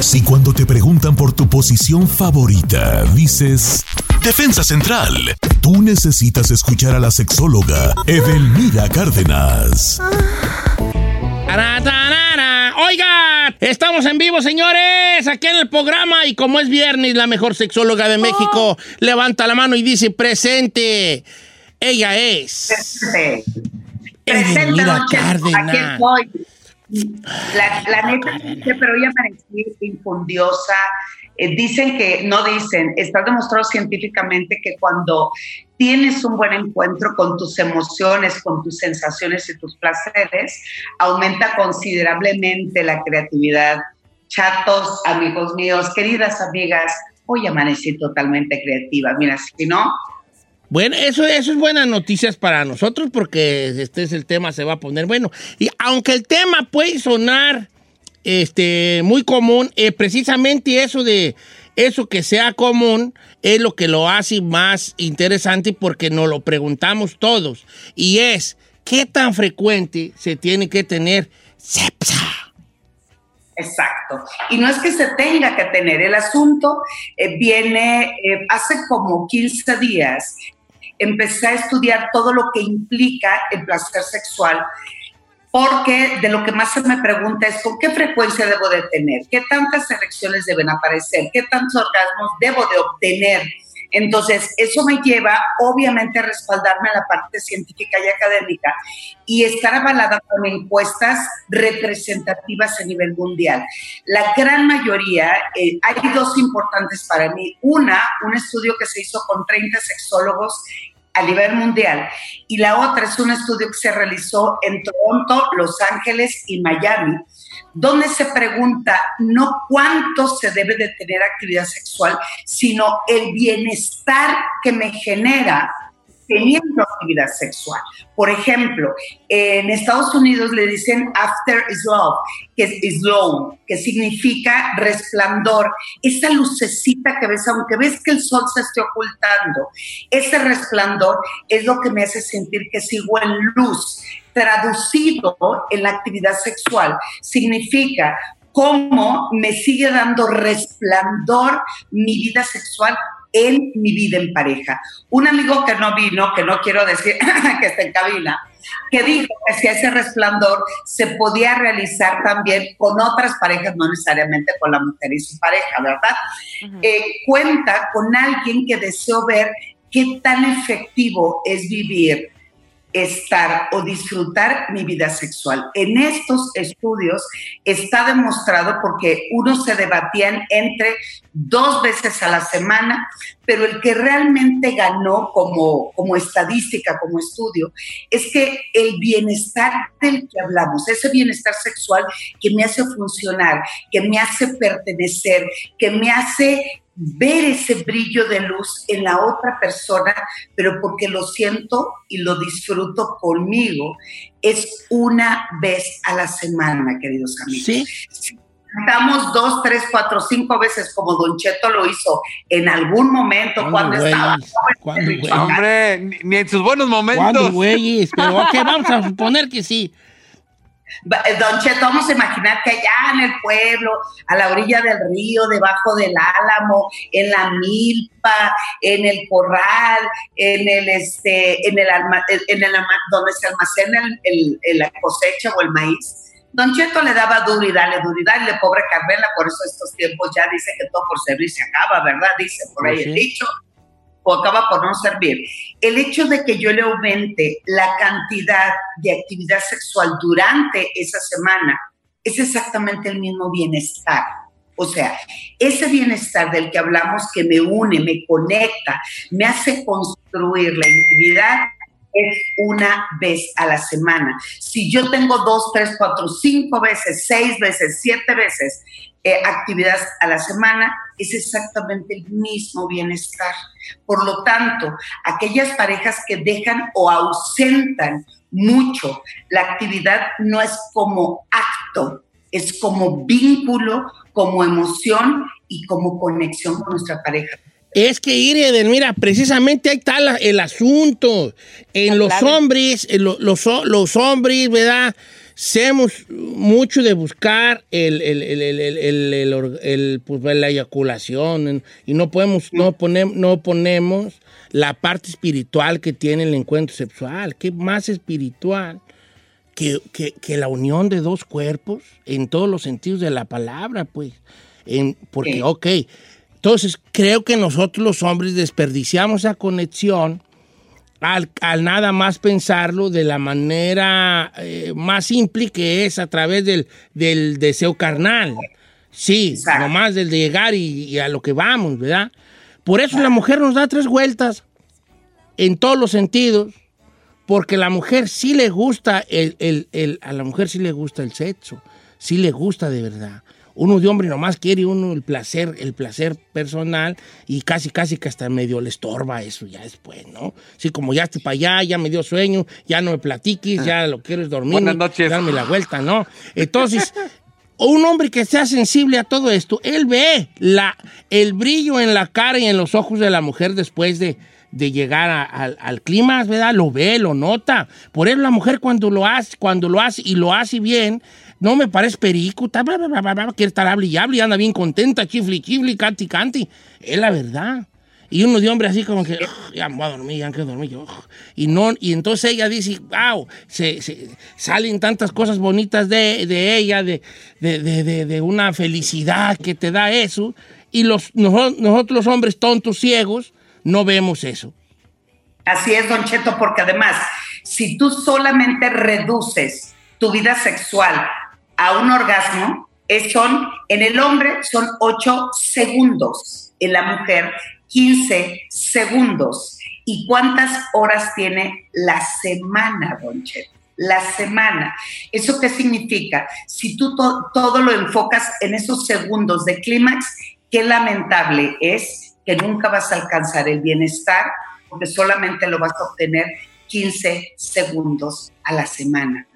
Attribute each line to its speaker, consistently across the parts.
Speaker 1: Si cuando te preguntan por tu posición favorita dices Defensa Central, tú necesitas escuchar a la sexóloga Edelmira Cárdenas.
Speaker 2: Oiga, estamos en vivo, señores, aquí en el programa y como es viernes, la mejor sexóloga de México levanta la mano y dice presente. Ella es. Edelmira Cárdenas.
Speaker 3: Aquí estoy. La, la neta, pero ella parecía infundiosa. Eh, dicen que, no dicen, está demostrado científicamente que cuando tienes un buen encuentro con tus emociones, con tus sensaciones y tus placeres, aumenta considerablemente la creatividad. Chatos, amigos míos, queridas amigas, hoy amanecí totalmente creativa. Mira, si no,
Speaker 2: bueno, eso, eso es buenas noticias para nosotros porque este es el tema, se va a poner bueno. Y aunque el tema puede sonar este, muy común, eh, precisamente eso de eso que sea común es lo que lo hace más interesante porque nos lo preguntamos todos. Y es, ¿qué tan frecuente se tiene que tener sepsa?
Speaker 3: Exacto. Y no es que se tenga que tener, el asunto eh, viene eh, hace como 15 días empecé a estudiar todo lo que implica el placer sexual, porque de lo que más se me pregunta es con qué frecuencia debo de tener, qué tantas erecciones deben aparecer, qué tantos orgasmos debo de obtener. Entonces, eso me lleva obviamente a respaldarme en la parte científica y académica y estar avalada con encuestas representativas a nivel mundial. La gran mayoría, eh, hay dos importantes para mí. Una, un estudio que se hizo con 30 sexólogos a nivel mundial. Y la otra es un estudio que se realizó en Toronto, Los Ángeles y Miami, donde se pregunta no cuánto se debe de tener actividad sexual, sino el bienestar que me genera teniendo actividad sexual. Por ejemplo, en Estados Unidos le dicen after is love, que es slow, que significa resplandor. Esa lucecita que ves, aunque ves que el sol se esté ocultando, ese resplandor es lo que me hace sentir que sigo en luz. Traducido en la actividad sexual, significa cómo me sigue dando resplandor mi vida sexual en mi vida en pareja. Un amigo que no vino, que no quiero decir que está en cabina, que dijo que si ese resplandor se podía realizar también con otras parejas, no necesariamente con la mujer y su pareja, ¿verdad? Eh, cuenta con alguien que deseó ver qué tan efectivo es vivir estar o disfrutar mi vida sexual. En estos estudios está demostrado porque uno se debatían entre dos veces a la semana, pero el que realmente ganó como, como estadística, como estudio, es que el bienestar del que hablamos, ese bienestar sexual que me hace funcionar, que me hace pertenecer, que me hace ver ese brillo de luz en la otra persona, pero porque lo siento y lo disfruto conmigo, es una vez a la semana, queridos amigos. ¿Sí? Estamos dos, tres, cuatro, cinco veces como Don Cheto lo hizo en algún momento cuando estaba.
Speaker 4: Hombre, ni en sus buenos momentos.
Speaker 2: güeyes? Pero ok, vamos a suponer que sí.
Speaker 3: Eh, Don Cheto, vamos a imaginar que allá en el pueblo, a la orilla del río, debajo del álamo, en la milpa, en el corral, en el este, en el, en el donde se almacena el, la cosecha o el maíz, Don Cheto le daba duro y dale, duro y dale, pobre Carmela, por eso estos tiempos ya dice que todo por servir se acaba, ¿verdad? Dice por ahí el dicho, o acaba por no servir. El hecho de que yo le aumente la cantidad de actividad sexual durante esa semana es exactamente el mismo bienestar. O sea, ese bienestar del que hablamos que me une, me conecta, me hace construir la intimidad, es una vez a la semana. Si yo tengo dos, tres, cuatro, cinco veces, seis veces, siete veces eh, actividades a la semana, es exactamente el mismo bienestar. Por lo tanto, aquellas parejas que dejan o ausentan mucho la actividad no es como acto, es como vínculo, como emoción y como conexión con nuestra pareja.
Speaker 2: Es que, Irene, mira, precisamente ahí está el asunto. En los hombres, los, los, hombres, ¿verdad? Hacemos mucho de buscar el, el, pues, la eyaculación y no podemos, no ponemos, no ponemos la parte espiritual que tiene el encuentro sexual. ¿Qué más espiritual que, que, la unión de dos cuerpos en todos los sentidos de la palabra, pues? En, porque, ok entonces, creo que nosotros los hombres desperdiciamos esa conexión al, nada más pensarlo de la manera eh, más simple que es a través del, deseo carnal. Sí, nomás del de llegar y, a lo que vamos, ¿verdad? Por eso la mujer nos da tres vueltas en todos los sentidos, porque la mujer sí le gusta el, a la mujer sí le gusta el sexo, sí le gusta de verdad uno de hombre nomás quiere uno el placer, el placer personal y casi, casi que hasta medio le estorba eso ya después, ¿no? Sí, como ya estoy para allá, ya me dio sueño, ya no me platiques, ya lo quiero es dormir,
Speaker 4: Buenas noches.
Speaker 2: darme la vuelta, ¿no? Entonces, un hombre que sea sensible a todo esto, él ve la, el brillo en la cara y en los ojos de la mujer después de, de llegar al, al clima, ¿verdad? Lo ve, lo nota. Por eso la mujer cuando lo hace, cuando lo hace y lo hace bien, no me parece perico, quiere estar hable y hable y anda bien contenta, chifli, chifli, canti, canti. Es la verdad. Y uno de hombre así como que, ya me voy a dormir, ya quiero dormir yo. Y, no, y entonces ella dice, wow, se, salen tantas cosas bonitas de, ella, de, de, una felicidad que te da eso. Y los, nosotros los hombres tontos, ciegos, no vemos eso.
Speaker 3: Así es, Don Cheto, porque además, si tú solamente reduces tu vida sexual a un orgasmo son, en el hombre son 8 segundos, en la mujer 15 segundos. ¿Y cuántas horas tiene la semana, Don Cheto? La semana. ¿Eso qué significa? Si tú todo lo enfocas en esos segundos de clímax, qué lamentable es nunca vas a alcanzar el bienestar porque solamente lo vas a obtener 15 segundos a la semana.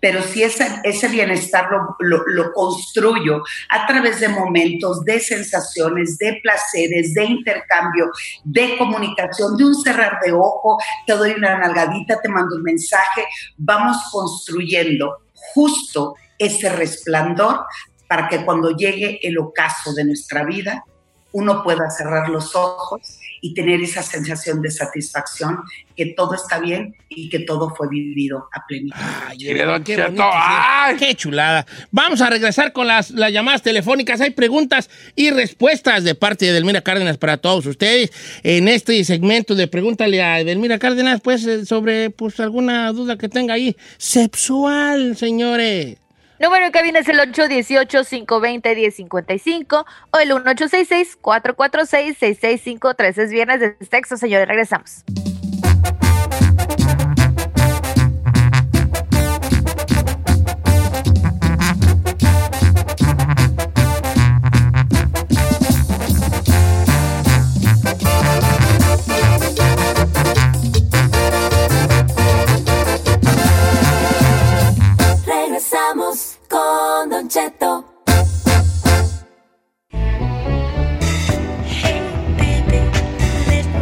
Speaker 3: Pero si ese, ese bienestar lo, construyo a través de momentos, de sensaciones, de placeres, de intercambio, de comunicación, de un cerrar de ojo, te doy una nalgadita, te mando un mensaje, vamos construyendo justo ese resplandor para que cuando llegue el ocaso de nuestra vida, uno pueda cerrar los ojos y tener esa sensación de satisfacción que todo está bien y que todo fue vivido a plenitud.
Speaker 2: Ay, qué, chulada. Vamos a regresar con las, las, llamadas telefónicas. Hay preguntas y respuestas de parte de Edelmira Cárdenas para todos ustedes en este segmento de Pregúntale a Edelmira Cárdenas, pues, eh, sobre pues, alguna duda que tenga ahí. Sexual, señores.
Speaker 5: Número que viene es el 818-520-1055 o el 1866-446-6653. Es viernes de sexo, señores. Regresamos.
Speaker 1: Con Don Cheto.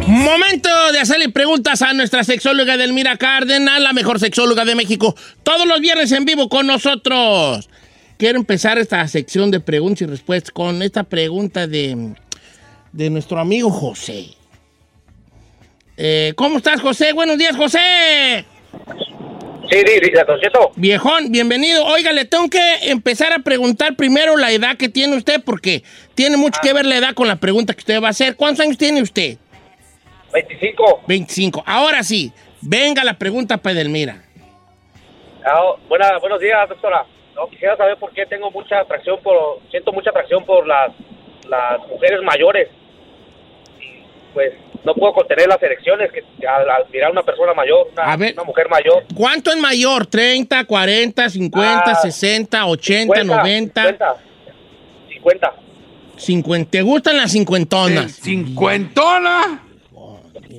Speaker 2: Momento de hacerle preguntas a nuestra sexóloga Delmira Cárdenas, la mejor sexóloga de México, todos los viernes en vivo con nosotros. Quiero empezar esta sección de preguntas y respuestas con esta pregunta de, de nuestro amigo José. Eh, ¿Cómo estás, José? Buenos días, José.
Speaker 6: Sí, sí, sí, Don Cheto.
Speaker 2: Viejón, bienvenido. Oiga, le tengo que empezar a preguntar primero la edad que tiene usted, porque tiene mucho que ver la edad con la pregunta que usted va a hacer. ¿Cuántos años tiene usted?
Speaker 6: 25.
Speaker 2: 25. Ahora sí, venga la pregunta para Edelmira.
Speaker 6: Ah, buena- buenos días, doctora. No, quisiera saber por qué tengo mucha atracción por, siento mucha atracción por las, las mujeres mayores. Pues no puedo contener las erecciones que al, al mirar a una persona mayor, una,
Speaker 2: A ver.
Speaker 6: una mujer mayor.
Speaker 2: ¿Cuánto es mayor? ¿30, 40, 50,
Speaker 6: Ah,
Speaker 2: 60, 80, 90?
Speaker 6: 50. 50.
Speaker 2: 50. ¿Te gustan las cincuentonas?
Speaker 4: ¿Cincuentona?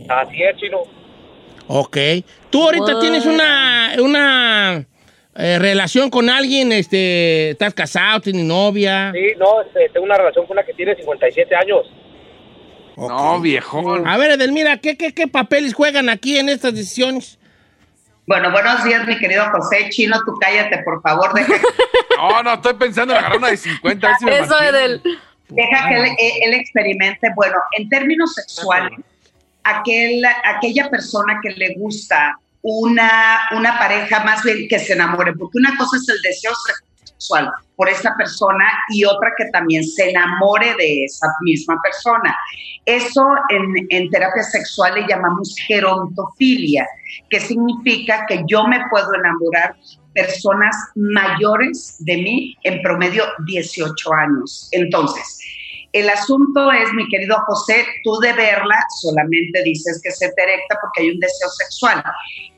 Speaker 6: Así es, chino.
Speaker 2: Ok. ¿Tú ahorita
Speaker 5: What?
Speaker 2: tienes una, una eh, relación con alguien? Este, ¿Estás casado? ¿Tienes novia?
Speaker 6: Sí, no, este, tengo una relación con una que tiene 57 años.
Speaker 4: No, viejón.
Speaker 2: A ver, Edelmira, ¿qué, qué, ¿qué papeles juegan aquí en estas decisiones?
Speaker 3: Bueno, buenos días, mi querido José. Chino, tú cállate, por favor. Deja,
Speaker 4: No, no, estoy pensando en agarrar una de 50. a ver si me
Speaker 5: Eso es del.
Speaker 3: deja que él, él experimente. Bueno, en términos sexuales, aquel, aquella persona que le gusta una, una pareja, más bien que se enamore, porque una cosa es el deseo sexual por esa persona y otra que también se enamore de esa misma persona. Eso en, terapia sexual le llamamos gerontofilia, que significa que yo me puedo enamorar personas mayores de mí, en promedio 18 años. Entonces, el asunto es, mi querido José, tú de verla solamente dices que se te erecta porque hay un deseo sexual.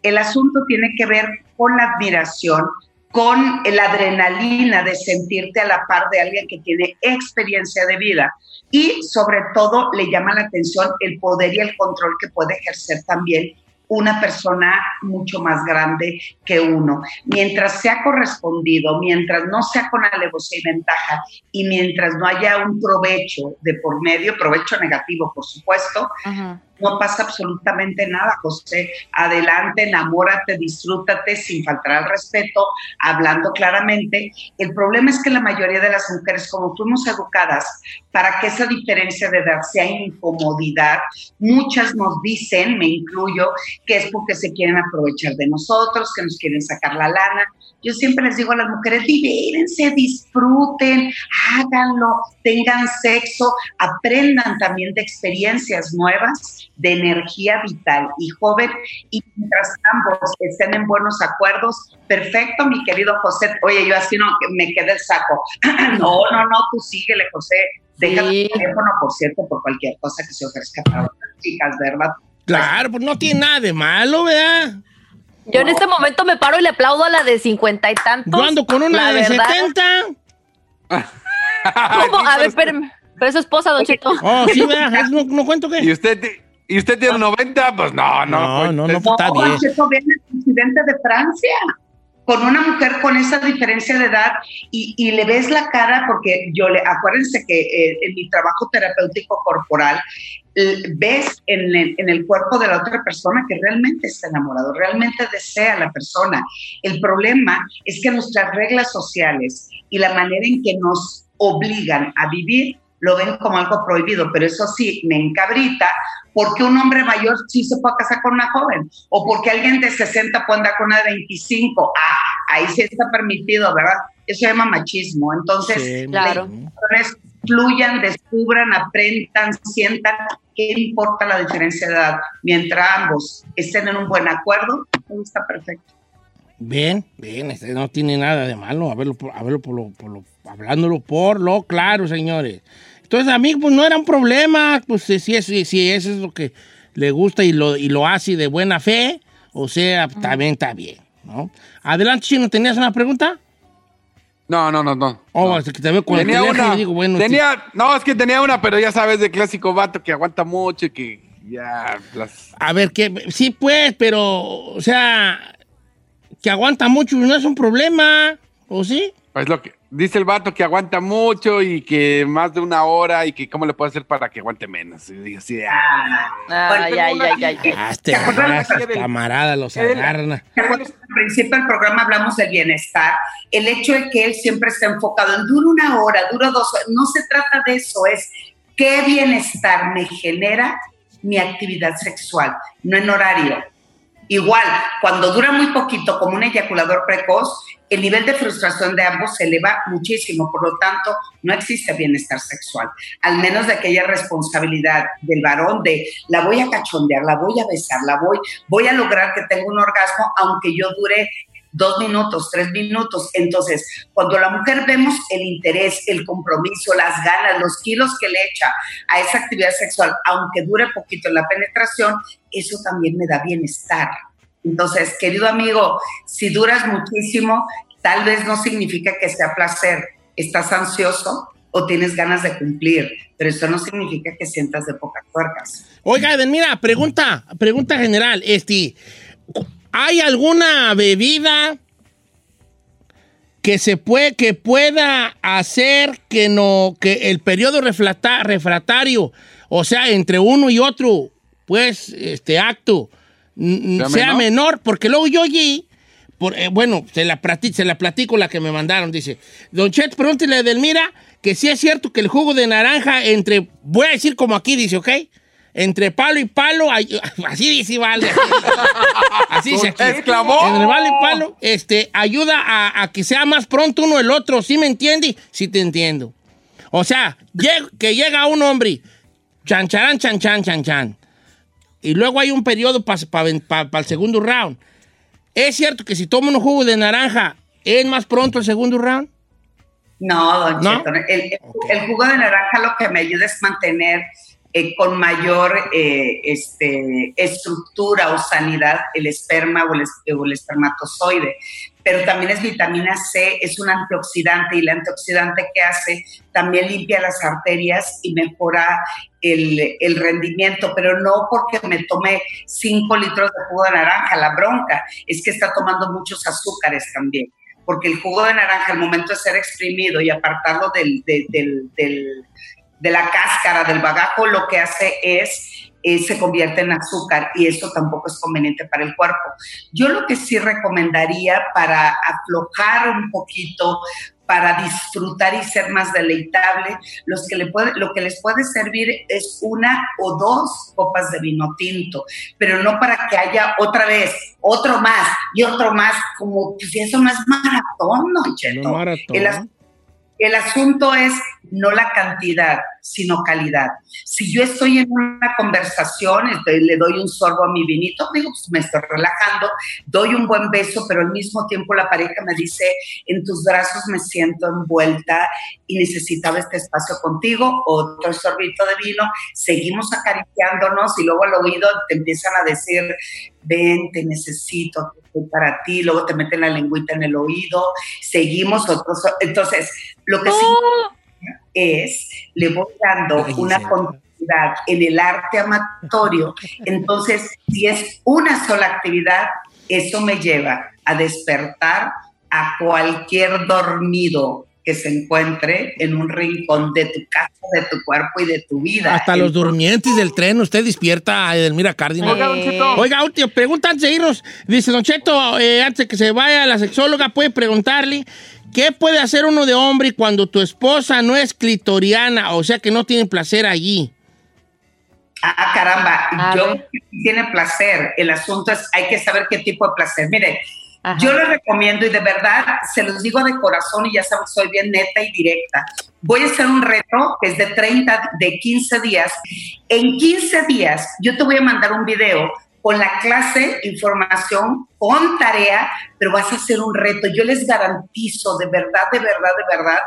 Speaker 3: El asunto tiene que ver con la admiración, con la adrenalina de sentirte a la par de alguien que tiene experiencia de vida y sobre todo le llama la atención el poder y el control que puede ejercer también una persona mucho más grande que uno. Mientras sea correspondido, mientras no sea con alevosía y ventaja y mientras no haya un provecho de por medio, provecho negativo, por supuesto,
Speaker 5: Ajá.
Speaker 3: No pasa absolutamente nada, José. Adelante, enamórate, disfrútate sin faltar al respeto, hablando claramente. El problema es que la mayoría de las mujeres, como fuimos educadas para que esa diferencia de edad sea incomodidad, muchas nos dicen, me incluyo, que es porque se quieren aprovechar de nosotros, que nos quieren sacar la lana. Yo siempre les digo a las mujeres, divérense, disfruten, háganlo, tengan sexo, aprendan también de experiencias nuevas, de energía vital y joven, y mientras ambos estén en buenos acuerdos, perfecto, mi querido José. Oye, yo así no, me queda el saco. no, no, no, tú síguele, José. Deja
Speaker 5: Sí.
Speaker 3: tu teléfono, por cierto, por cualquier cosa que se ofrezca para otras chicas, ¿verdad?
Speaker 2: Claro, pues no tiene nada de malo, ¿verdad?
Speaker 5: Yo en este momento me paro y le aplaudo a la de cincuenta y tantos.
Speaker 2: Yo ando con una
Speaker 5: La
Speaker 2: de. 70.
Speaker 5: ¿Cómo? A ver, espérame. Pero es su esposa, Don Cheto.
Speaker 2: Oh, sí, ¿verdad? ¿Es- ¿No, no cuento qué?
Speaker 4: ¿Y usted, ¿Y usted tiene 90? Pues no, no.
Speaker 2: No, no, no,
Speaker 4: es-
Speaker 2: pues, está bien.
Speaker 3: Don Cheto, vean el presidente de Francia con una mujer con esa diferencia de edad y, le ves la cara porque yo le acuérdense que eh, en mi trabajo terapéutico corporal ves en el, en el cuerpo de la otra persona que realmente está enamorado, realmente desea a la persona. El problema es que nuestras reglas sociales y la manera en que nos obligan a vivir lo ven como algo prohibido, pero eso sí, me encabrita porque un hombre mayor sí se puede casar con una joven o porque alguien de 60 puede andar con una de 25. Ah, ahí sí está permitido, ¿verdad? Eso se llama machismo. Entonces,
Speaker 2: Sí,
Speaker 5: Claro.
Speaker 3: las fluyan, descubran, aprendan, sientan qué importa la diferencia de edad. Mientras ambos estén en un buen acuerdo, todo está perfecto.
Speaker 2: Bien, bien, este no tiene nada de malo. A verlo, por, a verlo por lo, por lo- hablándolo por lo claro, señores. Entonces, a mí, pues no era un problema. Pues si, es- si eso es lo que le gusta y lo, y lo hace de buena fe, o sea, también está bien, ¿no? Adelante, Chino, ¿tenías una pregunta?
Speaker 4: No, no, no, no.
Speaker 2: Oh,
Speaker 4: no.
Speaker 2: es que te veo
Speaker 4: Tenía una.
Speaker 2: digo, bueno,
Speaker 4: tenía, no, es que tenía una, pero ya sabes, de clásico vato que aguanta mucho y que ya las.
Speaker 2: A ver, que sí, pues, pero, o sea, que aguanta mucho no es un problema, ¿o sí?
Speaker 4: Pues lo que dice el vato que aguanta mucho y que más de una hora y que cómo le puede hacer para que aguante menos. Y digo, sí, ah,
Speaker 5: Ay, ay, ay, ay, ay.
Speaker 2: Ah, este
Speaker 3: ¿Se acuerdan
Speaker 2: raza,
Speaker 3: de-
Speaker 2: camarada, los agarran.
Speaker 3: Al principio del programa hablamos del bienestar. El hecho de que él siempre está enfocado en dura una hora, dura dos horas. No se trata de eso, es qué bienestar me genera mi actividad sexual, no en horario. Igual, cuando dura muy poquito, como un eyaculador precoz, el nivel de frustración de ambos se eleva muchísimo, por lo tanto, no existe bienestar sexual, al menos de aquella responsabilidad del varón de la voy a cachondear, la voy a besar, la voy, voy a lograr que tenga un orgasmo, aunque yo dure dos minutos, tres minutos. Entonces, cuando la mujer vemos el interés, el compromiso, las ganas, los kilos que le echa a esa actividad sexual, aunque dure poquito en la penetración, eso también me da bienestar. Entonces, querido amigo, si duras muchísimo, tal vez no significa que sea placer. Estás ansioso o tienes ganas de cumplir, pero eso no significa que sientas de pocas tuercas.
Speaker 2: Oiga, Eden, mira, pregunta, pregunta general. Este, ¿Hay alguna bebida que se puede, que pueda hacer que no, que el periodo refrata- refractario, o sea, entre uno y otro, pues, este acto,
Speaker 4: ¿Sea
Speaker 2: sea,
Speaker 4: menor?
Speaker 2: menor? Porque luego yo allí, por, eh, bueno, se la, plati- se la platico la que me mandaron, dice, Don Chet, pregúntele a Edelmira que si es cierto que el jugo de naranja entre, voy a decir como aquí dice, ¿ok? Entre palo y palo, así dice, vale. Así dice aquí.
Speaker 4: ¡Exclamó!
Speaker 2: Entre palo y palo, este, ayuda a, a que sea más pronto uno el otro, ¿sí me entiende? Sí te entiendo. O sea, lleg- que llega un hombre, chan, chan, chan, chan, chan. Y luego hay un periodo para el segundo round. ¿Es cierto que si toma un jugo de naranja, es más pronto el segundo round?
Speaker 3: No, don
Speaker 2: ¿No?
Speaker 3: Cheto, el, el jugo de naranja lo que me ayuda es mantener eh, con mayor eh, este, estructura o sanidad el esperma o el, espermatozoide. Pero también es vitamina C, es un antioxidante y el antioxidante que hace también limpia las arterias y mejora el, rendimiento, pero no porque me tome 5 litros de jugo de naranja, la bronca es que está tomando muchos azúcares también porque el jugo de naranja al momento de ser exprimido y apartarlo del, de, del- del- de la cáscara, del bagajo, lo que hace es, eh, se convierte en azúcar y eso tampoco es conveniente para el cuerpo. Yo lo que sí recomendaría para aflojar un poquito, para disfrutar y ser más deleitable, los que le puede, lo que les puede servir es una o dos copas de vino tinto, pero no para que haya otra vez otro más y otro más, como pues, eso no es maratón, ¿no, Cheto?
Speaker 2: No maratón.
Speaker 3: El, as- el asunto es no la cantidad, sino calidad. Si yo estoy en una conversación, este, le doy un sorbo a mi vinito, digo, pues me estoy relajando, doy un buen beso, pero al mismo tiempo la pareja me dice, en tus brazos me siento envuelta y necesitaba este espacio contigo, otro sorbito de vino, seguimos acariciándonos y luego al oído te empiezan a decir, ven, te necesito, estoy para ti, luego te meten la lengüita en el oído, seguimos otros. Entonces, lo que sí es, le voy dando
Speaker 2: Ay,
Speaker 3: una
Speaker 2: sí.
Speaker 3: continuidad en el arte amatorio. Entonces, si es una sola actividad, eso me lleva a despertar a cualquier dormido que se encuentre en un rincón de tu casa, de tu cuerpo y de tu vida.
Speaker 2: Hasta los durmientes del tren, usted despierta a Edelmira Cárdenas.
Speaker 4: Oiga, Don Cheto.
Speaker 2: Oiga, última pregunta antes de irnos. Dice Don Cheto, eh, antes de que se vaya la sexóloga, puede preguntarle, ¿qué puede hacer uno de hombre cuando tu esposa no es clitoriana, o sea que no tiene placer allí?
Speaker 3: Ah, caramba,
Speaker 5: A
Speaker 3: yo
Speaker 5: ver.
Speaker 3: tiene placer. El asunto es, hay que saber qué tipo de placer. Mire,
Speaker 5: Ajá.
Speaker 3: yo les recomiendo y de verdad se los digo de corazón y ya saben, soy bien neta y directa. Voy a hacer un reto que es de 30, de 15 días. En 15 días yo te voy a mandar un video con la clase, información, con tarea, pero vas a hacer un reto. Yo les garantizo de verdad, de verdad, de verdad,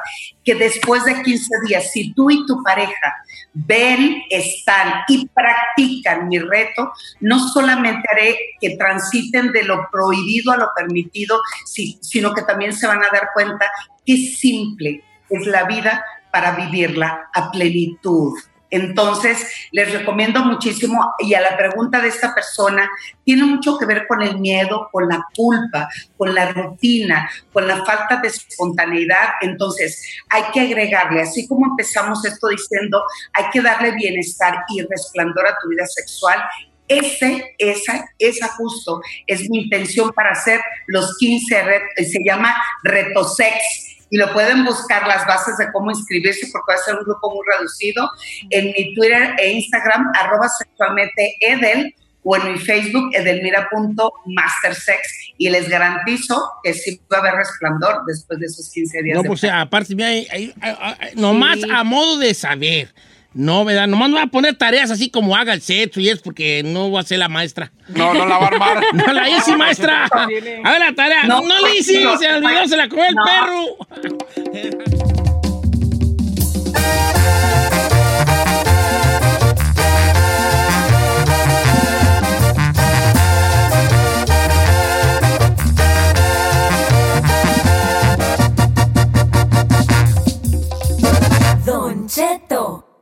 Speaker 3: que después de 15 días, si tú y tu pareja ven, están y practican mi reto, no solamente haré que transiten de lo prohibido a lo permitido, si- sino que también se van a dar cuenta qué simple es la vida para vivirla a plenitud. Entonces, les recomiendo muchísimo, y a la pregunta de esta persona, tiene mucho que ver con el miedo, con la culpa, con la rutina, con la falta de espontaneidad. Entonces, hay que agregarle, así como empezamos esto diciendo, hay que darle bienestar y resplandor a tu vida sexual. Ese, esa, esa justo es mi intención para hacer los 15 retos, se llama Reto Sex y lo pueden buscar las bases de cómo inscribirse porque va a ser un grupo muy reducido en mi Twitter e Instagram, arroba sexualmente edel o en mi Facebook, edelmira.mastersex, y les garantizo que sí va a haber resplandor después de esos 15 días.
Speaker 2: No,
Speaker 3: de
Speaker 2: pues aparte, ahí- ahí- ahí- nomás a modo de saber. No, ¿verdad? Nomás no voy a poner tareas así como haga el sexo y es porque no voy a ser la maestra.
Speaker 4: No, no la va a armar.
Speaker 2: No la hice, maestra. A ver la tarea. No,
Speaker 3: No,
Speaker 2: la hice,
Speaker 3: no,
Speaker 2: se me olvidó, se la comió el
Speaker 3: no.
Speaker 2: perro.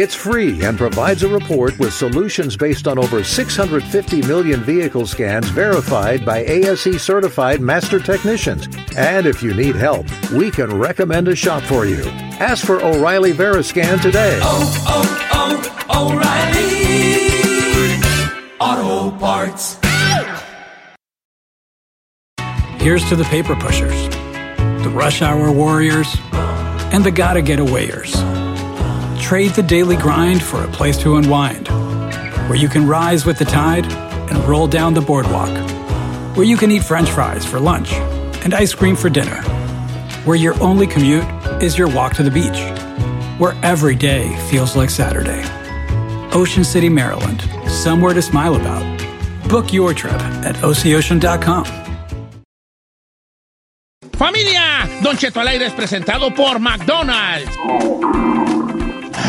Speaker 7: It's free and provides a report with solutions based on over 650 million vehicle scans verified by ASE certified master technicians. And if you need help, we can recommend a shop for you. Ask for O'Reilly Veriscan today.
Speaker 8: Oh, oh, oh, O'Reilly Auto Parts. Here's to the paper pushers, the rush hour warriors, and the gotta get awayers. Trade the daily grind for a place to unwind, where you can rise with the tide and roll down the boardwalk, where you can eat french fries for lunch and ice cream for dinner, where your only commute is your walk to the beach, where every day feels like Saturday. Ocean City, Maryland, somewhere to smile about. Book your trip at oceocean.com.
Speaker 2: Familia, Don Cheto al aire es presentado por McDonald's.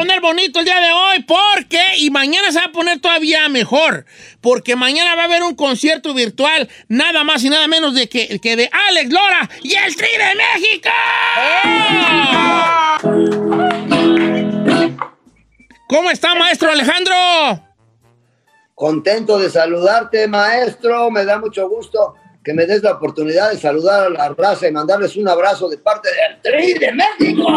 Speaker 2: Poner bonito el día de hoy porque, y mañana se va a poner todavía mejor, porque mañana va a haber un concierto virtual, nada más y nada menos de que, que de Alex Lora y el Tri de México. ¿Cómo está, maestro Alejandro?
Speaker 9: Contento de saludarte, maestro. Me da mucho gusto que me des la oportunidad de saludar a la raza y mandarles un abrazo de parte del Tri de México.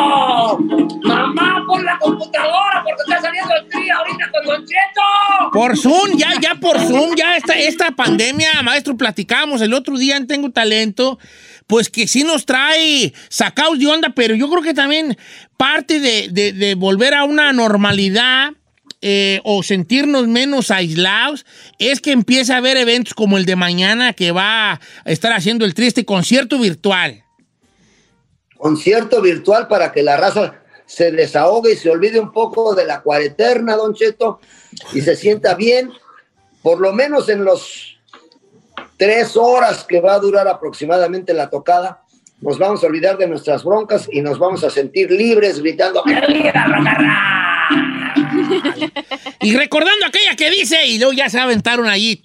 Speaker 9: Mamá, pon la computadora porque está saliendo el Tri ahorita con Don Cheto.
Speaker 2: Por Zoom, ya, ya por Zoom, ya esta, esta pandemia, maestro, platicamos el otro día en Tengo Talento, pues que sí nos trae sacados de onda, pero yo creo que también parte de- de volver a una normalidad eh, o sentirnos menos aislados es que empieza a haber eventos como el de mañana que va a estar haciendo el triste concierto virtual.
Speaker 9: Concierto virtual para que la raza se desahogue y se olvide un poco de la cuareterna, Don Cheto, y se sienta bien, por lo menos en los tres horas que va a durar aproximadamente la tocada. Nos vamos a olvidar de nuestras broncas y nos vamos a sentir libres gritando.
Speaker 2: Y recordando aquella que dice, y luego ya se aventaron allí.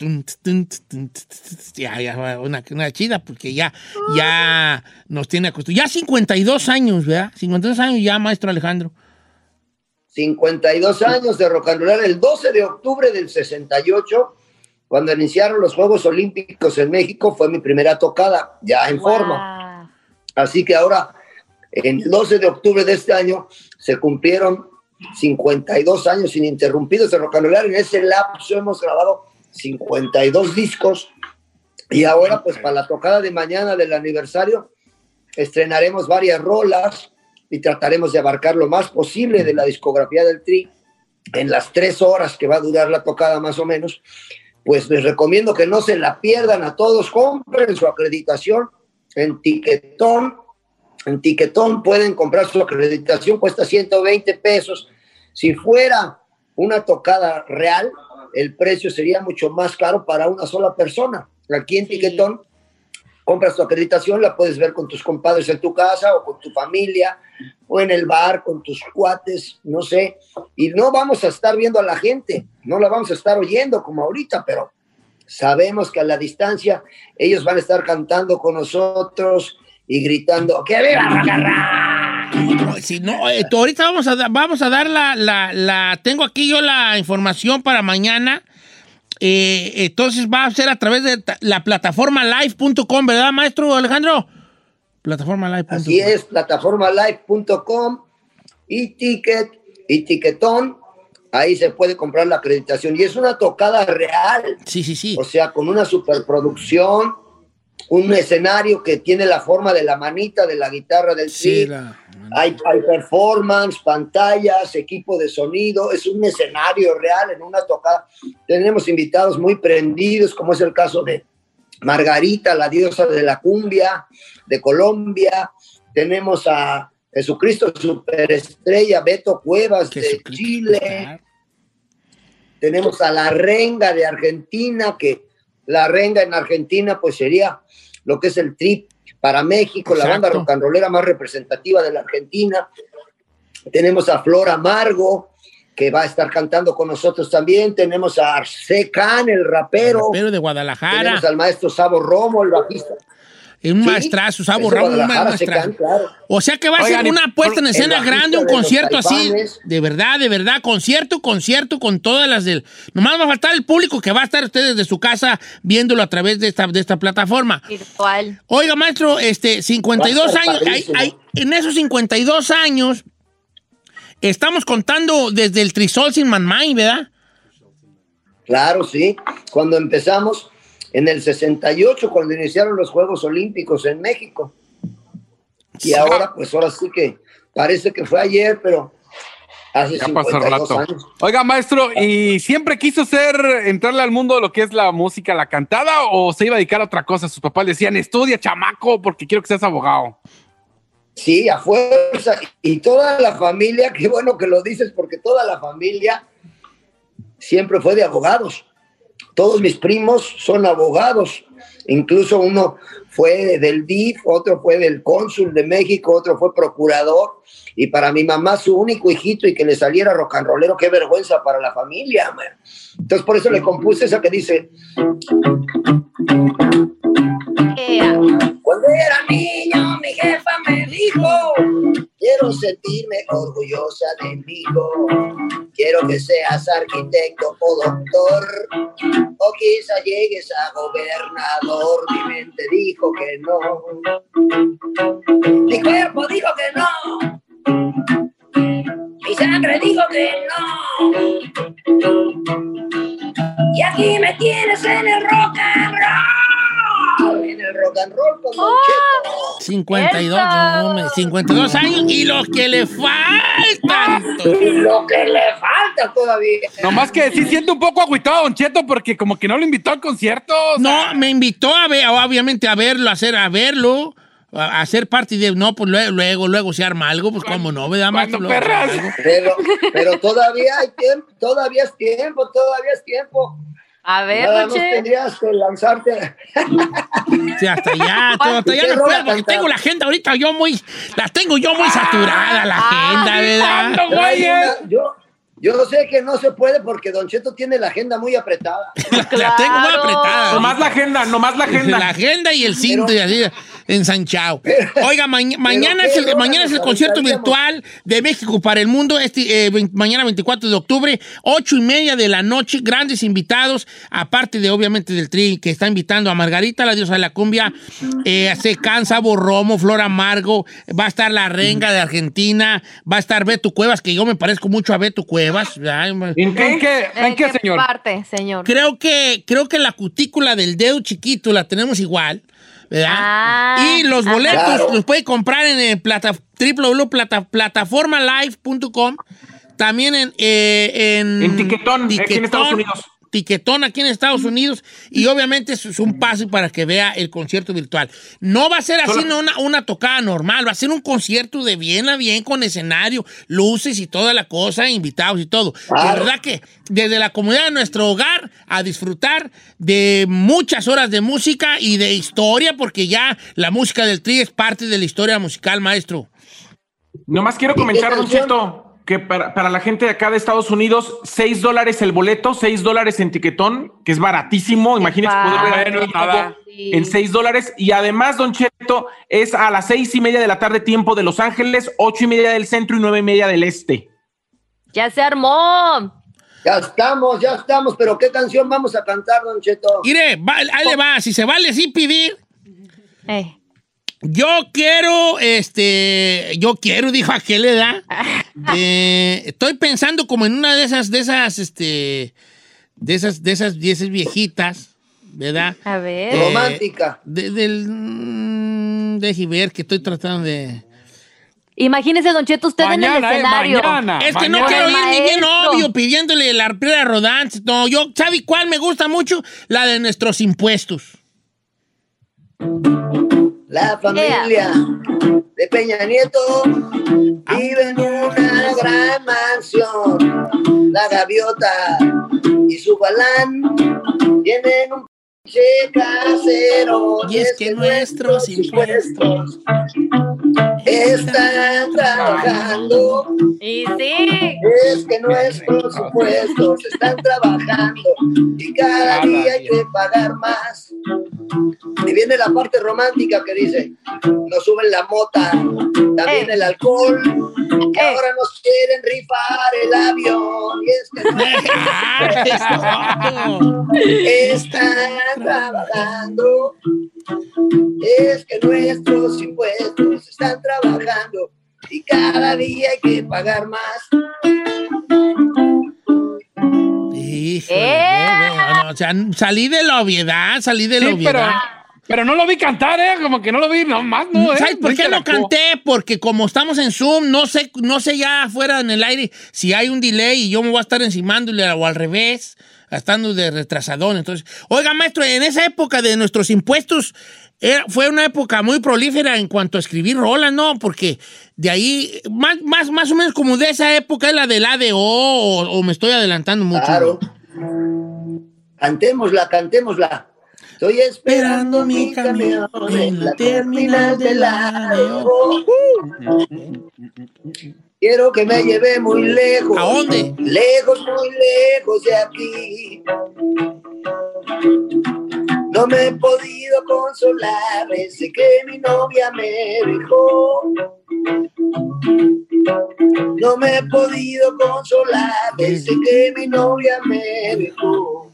Speaker 2: Ya, ya, una, una chida, porque ya, ya nos tiene acostumbrados. Ya 52 años, ¿verdad? 52 años ya, maestro Alejandro.
Speaker 9: 52 años de rock and roll. El 12 de octubre del 68, cuando iniciaron los Juegos Olímpicos en México, fue mi primera tocada, ya en forma. Así que ahora, en el 12 de octubre de este año, se cumplieron 52 años ininterrumpidos de rock and roll. En ese lapso hemos grabado 52 discos y ahora pues para la tocada de mañana del aniversario estrenaremos varias rolas y trataremos de abarcar lo más posible de la discografía del Tri en las tres horas que va a durar la tocada más o menos. Pues les recomiendo que no se la pierdan a todos, compren su acreditación en Tiquetón. En Tiquetón pueden comprar su acreditación, cuesta 120 pesos. Si fuera una tocada real, el precio sería mucho más caro para una sola persona. Aquí en Tiquetón compras tu acreditación, la puedes ver con tus compadres en tu casa o con tu familia o en el bar con tus cuates, no sé. Y no vamos a estar viendo a la gente, no la vamos a estar oyendo como ahorita, pero sabemos que a la distancia ellos van a estar cantando con nosotros y gritando, ¡que viva rock!
Speaker 2: Si no, eh, ahorita vamos a, da- vamos a dar la, la, la- Tengo aquí yo la información para mañana. Eh, entonces va a ser a través de la plataforma live.com, ¿verdad, maestro Alejandro? Plataforma live.com.
Speaker 9: Así es, plataformalive.com y ticket y tiquetón. Ahí se puede comprar la acreditación. Y es una tocada real.
Speaker 2: Sí, sí, sí.
Speaker 9: O sea, con una superproducción, un escenario que tiene la forma de la manita de la guitarra del
Speaker 2: Sí, la-
Speaker 9: Hay, hay performance, pantallas, equipo de sonido, es un escenario real en una tocada. Tenemos invitados muy prendidos, como es el caso de Margarita, la diosa de la cumbia de Colombia. Tenemos a Jesucristo Superestrella, Beto Cuevas de Chile. Tenemos a la renga de Argentina, que la renga en Argentina pues sería lo que es el trip para México, la banda rock and rollera más representativa de la Argentina. Tenemos a Flor Amargo, que va a estar cantando con nosotros también. Tenemos a Arce Can, el rapero.
Speaker 2: Rapero de Guadalajara.
Speaker 9: Tenemos al maestro Sabo Romo, el bajista.
Speaker 2: Un
Speaker 9: Sí,
Speaker 2: maestrazo,
Speaker 9: es de
Speaker 2: Ramos, un maestrazo.
Speaker 9: Claro.
Speaker 2: O sea que va a
Speaker 9: Oigan,
Speaker 2: ser una puesta en escena grande, un concierto así. De verdad, de verdad, concierto, concierto con todas las del. Nomás va a faltar el público que va a estar ustedes de su casa viéndolo a través de esta, de esta plataforma.
Speaker 5: Virtual.
Speaker 2: Oiga, maestro, este, 52
Speaker 9: Va a estar
Speaker 2: años. hay- hay- en esos 52 años, estamos contando desde el Trisol sin Manmay, ¿verdad?
Speaker 9: Claro, sí. Cuando empezamos en el 68, cuando iniciaron los Juegos Olímpicos en México. Y ahora, pues ahora sí que parece que fue ayer, pero hace
Speaker 4: Ya pasó
Speaker 9: 52
Speaker 4: rato.
Speaker 9: años.
Speaker 4: Oiga, maestro, ¿y siempre quiso ser, entrarle al mundo de lo que es la música, la cantada, o se iba a dedicar a otra cosa? Sus papás decían, estudia, chamaco, porque quiero que seas abogado.
Speaker 9: Sí, a fuerza. Y toda la familia, qué bueno que lo dices, porque toda la familia siempre fue de abogados. Todos mis primos son abogados. Incluso uno fue del DIF, otro fue del cónsul de México, otro fue procurador. Y para mi mamá, su único hijito y que le saliera rock and rollero, qué vergüenza para la familia. man. Entonces, por eso le compuse esa que dice: Cuando era niño, mi jefa me dijo: Quiero sentirme orgullosa de mi hijo. Quiero que seas arquitecto o doctor, o quizá llegues a gobernador. Mi mente dijo que no. Mi cuerpo dijo que no. Mi sangre dijo que no. Y aquí me tienes en el rock and roll. En el rock and roll con Don Cheto.
Speaker 2: 52, no, hombre, 52 años y lo que le faltan.
Speaker 9: Y lo que le falta todavía.
Speaker 4: Nomás que sí siento un poco agüitado a Don Cheto porque como que no lo invitó al concierto. o sea,
Speaker 2: No, me invitó a ver, obviamente a verlo, a hacer, a verlo, a, a ser parte de. No, pues luego, luego, luego se arma algo, pues cómo no, ¿verdad, maestro?
Speaker 9: Pero, pero todavía hay tiempo, todavía es tiempo, todavía es tiempo.
Speaker 5: A ver,
Speaker 9: Nada más tendrías que lanzarte.
Speaker 2: Sí, hasta allá, todo, hasta allá
Speaker 9: ¿Qué
Speaker 2: no puedo, porque tengo la agenda ahorita yo muy, la tengo yo muy saturada, la agenda, ¿verdad?
Speaker 4: ¿cuándo, güey?
Speaker 9: Una- yo, yo sé que no se puede porque Don Cheto tiene la agenda muy apretada.
Speaker 2: La tengo muy apretada.
Speaker 4: Nomás la agenda, nomás la agenda.
Speaker 2: La agenda y el cinto y así. Ensanchado. Oiga, ma- mañana, es el, mañana es el concierto virtual de México para el mundo, este, eh, mañana 24 de octubre, ocho y media de la noche, grandes invitados, aparte de obviamente del tri que está invitando a Margarita, la diosa de la cumbia, eh, Secán, Sabo Romo, Flor Amargo, va a estar la renga de Argentina, va a estar Beto Cuevas, que yo me parezco mucho a Beto Cuevas. Ay,
Speaker 4: ¿En qué, en qué, en qué, señor?
Speaker 5: parte, señor?
Speaker 2: Creo que, creo que la cutícula del dedo chiquito la tenemos igual, ¿verdad?
Speaker 5: Ah,
Speaker 2: y los boletos
Speaker 9: Claro.
Speaker 2: los puede comprar en el plata, www.plataformalive.com. También en, eh, en,
Speaker 4: En Tiquetón, aquí en Estados Unidos.
Speaker 2: Tiquetón aquí en Estados Unidos. Y obviamente eso es un paso para que vea el concierto virtual. No va a ser así
Speaker 4: Solo-
Speaker 2: no una, una tocada normal, va a ser un concierto de bien a bien con escenario, luces y toda la cosa, invitados y todo. De
Speaker 9: Claro.
Speaker 2: verdad que desde la comunidad de nuestro hogar a disfrutar de muchas horas de música y de historia, porque ya la música del tri es parte de la historia musical, maestro.
Speaker 4: Nomás quiero
Speaker 9: ¿Y qué
Speaker 4: comentar, Don
Speaker 9: canción?
Speaker 4: Cheto, que para, para la gente de acá de Estados Unidos, 6 dólares el boleto, 6 dólares en tiquetón, que es baratísimo. Imagínense poder ver.
Speaker 5: Sí.
Speaker 4: en 6 dólares. Y además, Don Cheto, es a las seis y media de la tarde, tiempo de Los Ángeles, ocho y media del centro y nueve y media del este.
Speaker 5: Ya se armó.
Speaker 9: Ya estamos, ya estamos, pero ¿qué canción vamos a cantar, Don Cheto?
Speaker 2: Mire, va- ahí le va, si se vale así pedir.
Speaker 5: Eh.
Speaker 2: Yo quiero, este, yo quiero, dijo aquel le da. Eh, estoy pensando como en una de esas, de esas, este, de esas, de esas, de esas viejitas, ¿verdad?
Speaker 5: A ver.
Speaker 2: Eh,
Speaker 9: Romántica.
Speaker 2: De, del, mm, deje ver que estoy tratando de.
Speaker 5: Imagínese, Don Cheto, usted en el
Speaker 4: Mañana, eh,
Speaker 5: escenario.
Speaker 4: mañana.
Speaker 2: Es que no
Speaker 4: mañana.
Speaker 2: quiero ir ni bien obvio pidiéndole la piedra rodante. No, yo, ¿sabe cuál me gusta mucho? La de nuestros impuestos.
Speaker 9: La familia de Peña Nieto vive en una gran mansión. La gaviota y su galán tienen un pinche casero.
Speaker 2: Y es que nuestros impuestos
Speaker 9: están trabajando.
Speaker 5: Y sí.
Speaker 9: Es que nuestros impuestos están trabajando y cada día hay que pagar más. Y viene la parte romántica que dice, nos suben la mota, también
Speaker 5: Eh.
Speaker 9: el alcohol, y
Speaker 5: Eh.
Speaker 9: ahora nos quieren rifar el avión. Y es que están trabajando, es que nuestros impuestos están trabajando y cada día hay que pagar más.
Speaker 5: ¡Eh!
Speaker 2: no, no, o sea, salí de la obviedad, salí de la
Speaker 4: Sí,
Speaker 2: obviedad.
Speaker 4: pero no lo vi cantar, ¿eh? Como que no lo vi nomás, ¿no? ¿eh?
Speaker 2: ¿Sabes por qué no canté? Porque como estamos en Zoom, no sé, no sé ya afuera en el aire si hay un delay y yo me voy a estar encimándole o al revés, estando de retrasadón. Entonces, oiga, maestro, en esa época de nuestros impuestos, era- fue una época muy prolífera en cuanto a escribir rolas, ¿no? Porque de ahí, más, más, más o menos como de esa época es la del ADO o, o me estoy adelantando mucho.
Speaker 9: Claro. Cantémosla, cantémosla. Estoy esperando mi camión en la terminal de la Quiero que me lleve muy lejos.
Speaker 2: ¿A dónde?
Speaker 9: Lejos, muy lejos de aquí. No me he podido consolar desde que mi novia me dejó. No me he podido consolar desde que mi novia me dejó.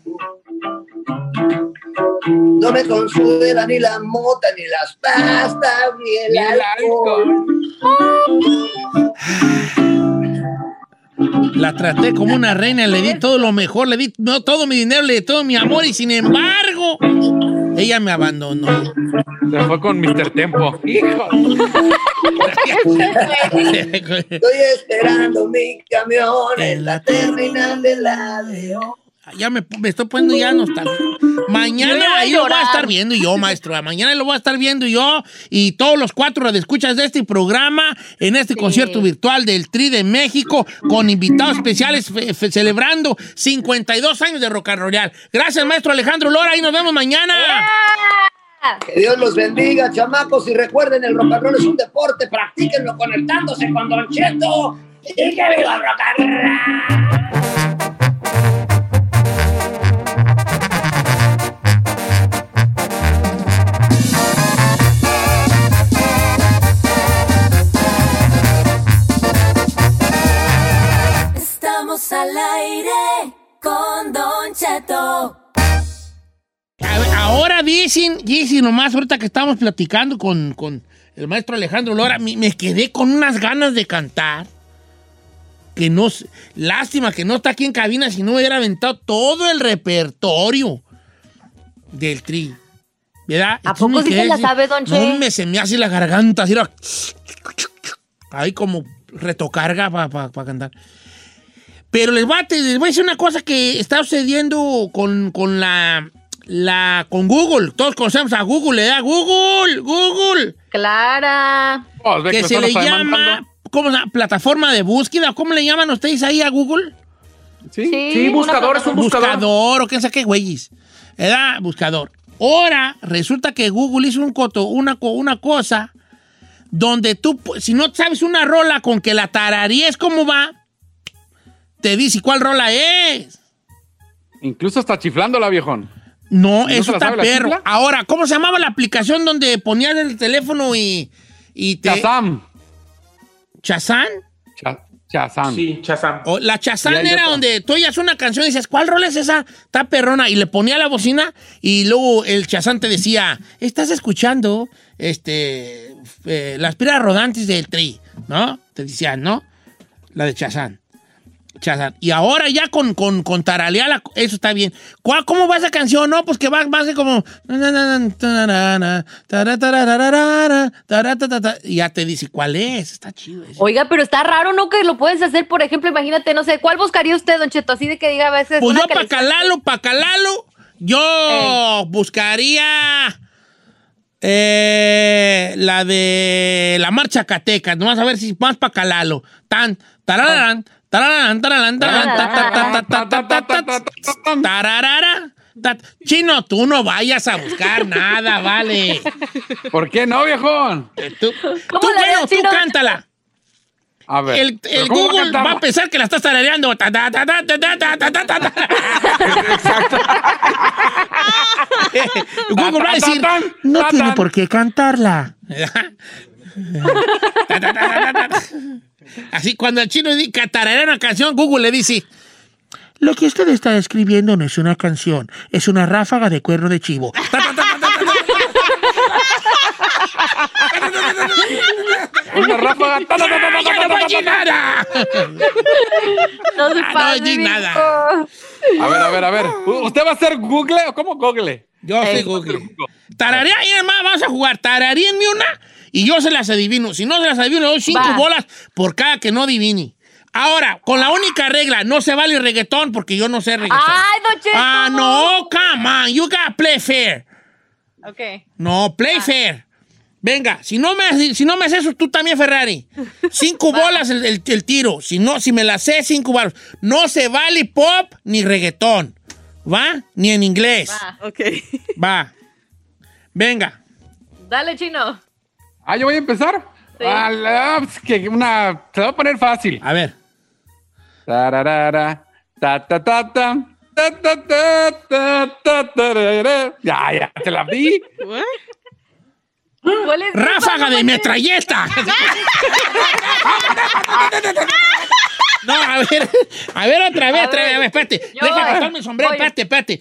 Speaker 9: No me consuela ni la mota, ni las pastas, ni el,
Speaker 4: Ni el
Speaker 9: alcohol.
Speaker 2: La traté como una reina, le di todo lo mejor, le di no, todo mi dinero, le di todo mi amor y sin embargo, ella me abandonó.
Speaker 4: Se fue con Mr. Tempo. Hijo.
Speaker 9: Estoy esperando mi camión en la terminal de la Leo.
Speaker 2: Ya me, me estoy poniendo ya nostálgico.
Speaker 5: Yo
Speaker 2: Mañana ahí lo voy a estar viendo yo, maestro. Mañana lo voy a estar viendo yo y todos los cuatro escuchas de este programa en este concierto virtual del Tri de México con invitados especiales fe- fe- celebrando 52 años de Rock and Roll. Gracias, maestro Alejandro Lora. Y nos vemos mañana.
Speaker 9: Que Dios los bendiga, chamacos, y recuerden, el rock and roll es un deporte, practíquenlo conectándose con Don Cheto. Y que viva el rock and roll. Estamos al aire con Don Cheto.
Speaker 2: Ahora dicen, dicen nomás, ahorita que estamos platicando con, con el maestro Alejandro Lora, me, quedé con unas ganas de cantar. Que no, lástima que no está aquí en cabina, si no hubiera aventado todo el repertorio del tri. ¿Verdad?
Speaker 5: ¿A poco sí se la sabe, Don Che?
Speaker 2: No, me, se me hace la garganta, así, ahí como retocarga para pa, cantar. Pero les voy, a, te- les voy a decir una cosa que está sucediendo con, con la, la con Google. Todos conocemos a Google, ¿verdad? Google, Google.
Speaker 5: Clara.
Speaker 4: Oh,
Speaker 2: que se le llama. ¿cómo? Plataforma de búsqueda. ¿Cómo le llaman ustedes ahí a Google?
Speaker 4: Sí,
Speaker 5: Sí, buscador, es un
Speaker 2: buscador. o quién sabe qué güeyes. ¿Verdad? Buscador. Ahora resulta que Google hizo un coto, una, co- una cosa donde tú, si no sabes una rola con que la tararíes cómo va, te dice cuál rola es.
Speaker 4: Incluso está chiflándola, viejón.
Speaker 2: No,
Speaker 4: ¿No se
Speaker 2: eso está perro.
Speaker 4: chifla?
Speaker 2: Ahora, ¿cómo se llamaba la aplicación donde ponías el teléfono y, y te...
Speaker 4: Chazam.
Speaker 2: ¿Chazán?
Speaker 4: Cha- Chazam.
Speaker 10: Sí, Chazam.
Speaker 2: O la
Speaker 4: hay
Speaker 2: era donde tú oías una canción y dices, ¿cuál rol es esa? Está perrona. Y le ponía la bocina y luego el Chazán te decía, estás escuchando este, eh, las piedras rodantes del tri, ¿no? Te decían, ¿no? La de Chazán. Y ahora ya con, con, con taralear la- eso está bien. ¿Cuál- ¿Cómo va esa canción? No, pues que va, va a ser como... Y ya te dice cuál es. Está chido eso.
Speaker 5: Oiga, pero está raro, ¿no? Que lo puedes hacer, por ejemplo, imagínate, no sé, ¿cuál buscaría usted, Don Cheto? Así de que diga a veces.
Speaker 2: Pues yo para calarlo, para yo buscaría eh, la de la marcha Catecas. Nomás a ver si más para calarlo. Tan, tararán, tararán, Chino, tú no vayas a buscar nada, vale.
Speaker 4: ¿Por qué no, viejón?
Speaker 2: Tú, tú bueno, tú cántala.
Speaker 4: A ver.
Speaker 2: El, Google va, a pensar que la estás tarareando. Google va a decir, no tiene por qué cantarla. Así, cuando el chino di- tararea una canción, Google le dice, lo que usted está escribiendo no es una canción, es una ráfaga de cuerno de chivo.
Speaker 4: Una ráfaga.
Speaker 2: ¡Ah, ya no voy nada!
Speaker 5: No se
Speaker 2: Ah, no nada.
Speaker 4: A ver, a ver, a ver. ¿Usted va a hacer Google o cómo Google?
Speaker 2: Yo soy Google. Tararea, y además vamos a jugar. Tararíenme una y yo se las adivino. Si no se las adivino, le doy cinco
Speaker 5: Va.
Speaker 2: bolas por cada que no adivine. Ahora, con la única regla, no se vale reggaetón porque yo no sé reggaetón.
Speaker 5: Ay, Don Cheto.
Speaker 2: ah, no, come on, you gotta play fair.
Speaker 5: Ok.
Speaker 2: No, play fair. Venga, si no me, si no me haces eso, tú también, Ferrari. Cinco bolas el, el- el tiro. Si no, si me la sé, cinco bolas. No se vale pop ni reggaetón. ¿Va? Ni en inglés.
Speaker 5: Va.
Speaker 11: Ok.
Speaker 2: Va. Venga.
Speaker 5: Dale, chino.
Speaker 4: Ah, yo voy a empezar.
Speaker 5: Sí.
Speaker 4: La, que una, te voy a poner fácil.
Speaker 2: A ver.
Speaker 4: Tararara, ta, ta, ta, ta. Ya, ya, te la
Speaker 5: di.
Speaker 2: Ráfaga de metralleta. No, a ver, a ver otra vez, otra vez, espérate. Déjame quitarme mi sombrero, espérate, espérate.